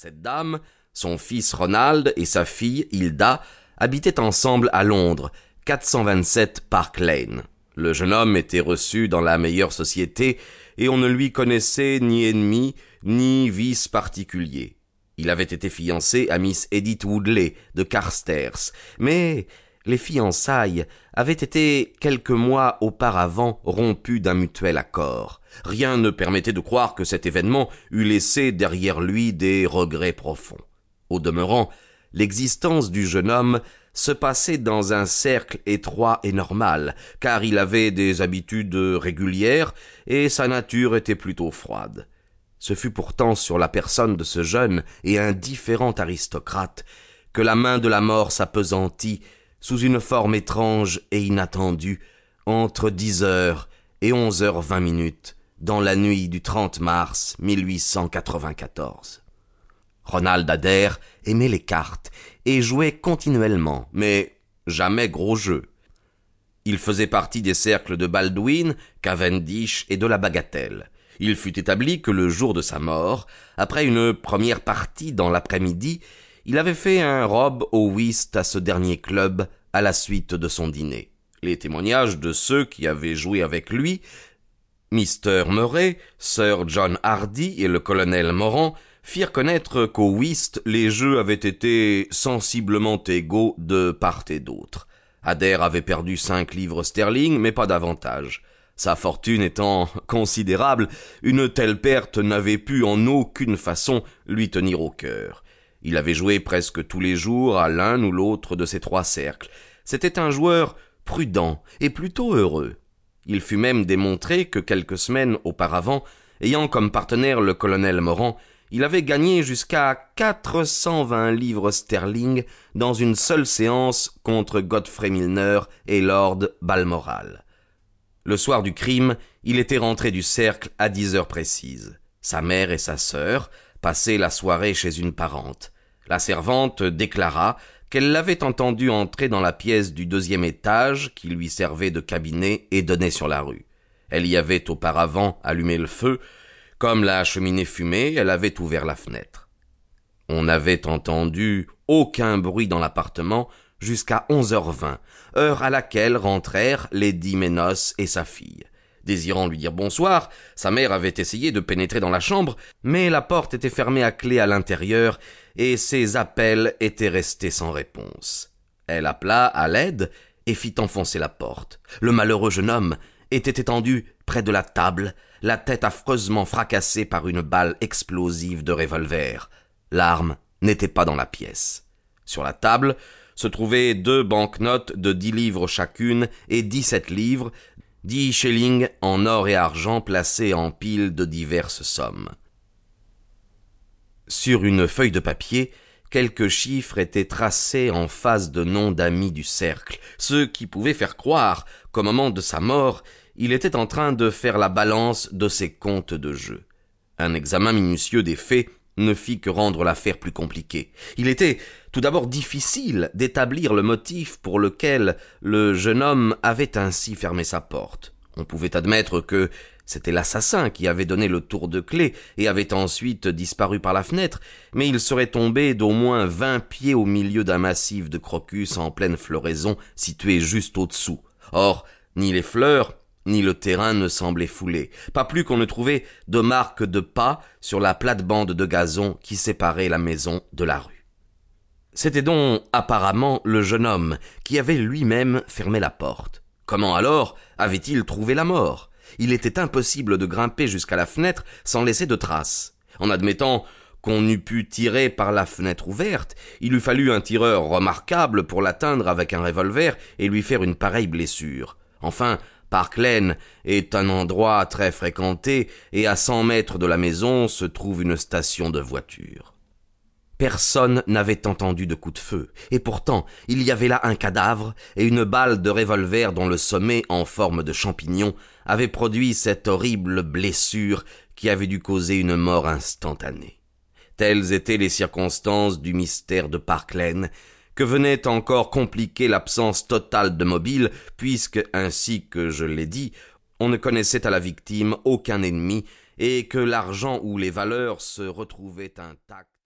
Cette dame, son fils Ronald et sa fille Hilda habitaient ensemble à Londres, 427 Park Lane. Le jeune homme était reçu dans la meilleure société et on ne lui connaissait ni ennemi ni vice particulier. Il avait été fiancé à Miss Edith Woodley de Carstairs, mais les fiançailles avaient été quelques mois auparavant rompues d'un mutuel accord. Rien ne permettait de croire que cet événement eût laissé derrière lui des regrets profonds. Au demeurant, l'existence du jeune homme se passait dans un cercle étroit et normal, car il avait des habitudes régulières et sa nature était plutôt froide. Ce fut pourtant sur la personne de ce jeune et indifférent aristocrate que la main de la mort s'appesantit sous une forme étrange et inattendue entre dix heures et onze heures vingt minutes dans la nuit du 30 mars 1894. Ronald Adair aimait les cartes et jouait continuellement, mais jamais gros jeu. Il faisait partie des cercles de Baldwin, Cavendish et de la Bagatelle. Il fut établi que le jour de sa mort, après une première partie dans l'après-midi, il avait fait un robe au whist à ce dernier club à la suite de son dîner. Les témoignages de ceux qui avaient joué avec lui, Mr. Murray, Sir John Hardy et le colonel Morant, firent connaître qu'au whist les jeux avaient été sensiblement égaux de part et d'autre. Adair avait perdu cinq livres sterling, mais pas davantage. Sa fortune étant considérable, une telle perte n'avait pu en aucune façon lui tenir au cœur. Il avait joué presque tous les jours à l'un ou l'autre de ces trois cercles. C'était un joueur prudent et plutôt heureux. Il fut même démontré que quelques semaines auparavant, ayant comme partenaire le colonel Morant, il avait gagné jusqu'à quatre cent vingt livres sterling dans une seule séance contre Godfrey Milner et Lord Balmoral. Le soir du crime, il était rentré du cercle à dix heures précises. Sa mère et sa sœur passaient la soirée chez une parente. La servante déclara qu'elle l'avait entendu entrer dans la pièce du deuxième étage qui lui servait de cabinet et donnait sur la rue. Elle y avait auparavant allumé le feu, comme la cheminée fumait, elle avait ouvert la fenêtre. On n'avait entendu aucun bruit dans l'appartement jusqu'à onze heures vingt, heure à laquelle rentrèrent Lady Ménos et sa fille. Désirant lui dire bonsoir, sa mère avait essayé de pénétrer dans la chambre, mais la porte était fermée à clé à l'intérieur, et ses appels étaient restés sans réponse. Elle appela à l'aide et fit enfoncer la porte. Le malheureux jeune homme était étendu près de la table, la tête affreusement fracassée par une balle explosive de revolver. L'arme n'était pas dans la pièce. Sur la table se trouvaient deux banknotes de dix livres chacune et dix-sept livres, dix shillings en or et argent placés en piles de diverses sommes. Sur une feuille de papier, quelques chiffres étaient tracés en face de noms d'amis du cercle, ce qui pouvait faire croire qu'au moment de sa mort, il était en train de faire la balance de ses comptes de jeu. Un examen minutieux des faits ne fit que rendre l'affaire plus compliquée. Il était tout d'abord difficile d'établir le motif pour lequel le jeune homme avait ainsi fermé sa porte. On pouvait admettre que c'était l'assassin qui avait donné le tour de clé et avait ensuite disparu par la fenêtre, mais il serait tombé d'au moins vingt pieds au milieu d'un massif de crocus en pleine floraison situé juste au-dessous. Or, ni les fleurs, ni le terrain ne semblait foulé, pas plus qu'on ne trouvait de marques de pas sur la plate-bande de gazon qui séparait la maison de la rue. C'était donc apparemment le jeune homme qui avait lui-même fermé la porte. Comment alors avait-il trouvé la mort? Il était impossible de grimper jusqu'à la fenêtre sans laisser de traces. En admettant qu'on eût pu tirer par la fenêtre ouverte, il eût fallu un tireur remarquable pour l'atteindre avec un revolver et lui faire une pareille blessure. Enfin, Park est un endroit très fréquenté et à cent mètres de la maison se trouve une station de voitures. Personne n'avait entendu de coup de feu, et pourtant il y avait là un cadavre et une balle de revolver dont le sommet, en forme de champignon, avait produit cette horrible blessure qui avait dû causer une mort instantanée. Telles étaient les circonstances du mystère de Park Lane, que venait encore compliquer l'absence totale de mobile, puisque, ainsi que je l'ai dit, on ne connaissait à la victime aucun ennemi, et que l'argent ou les valeurs se retrouvaient intacts.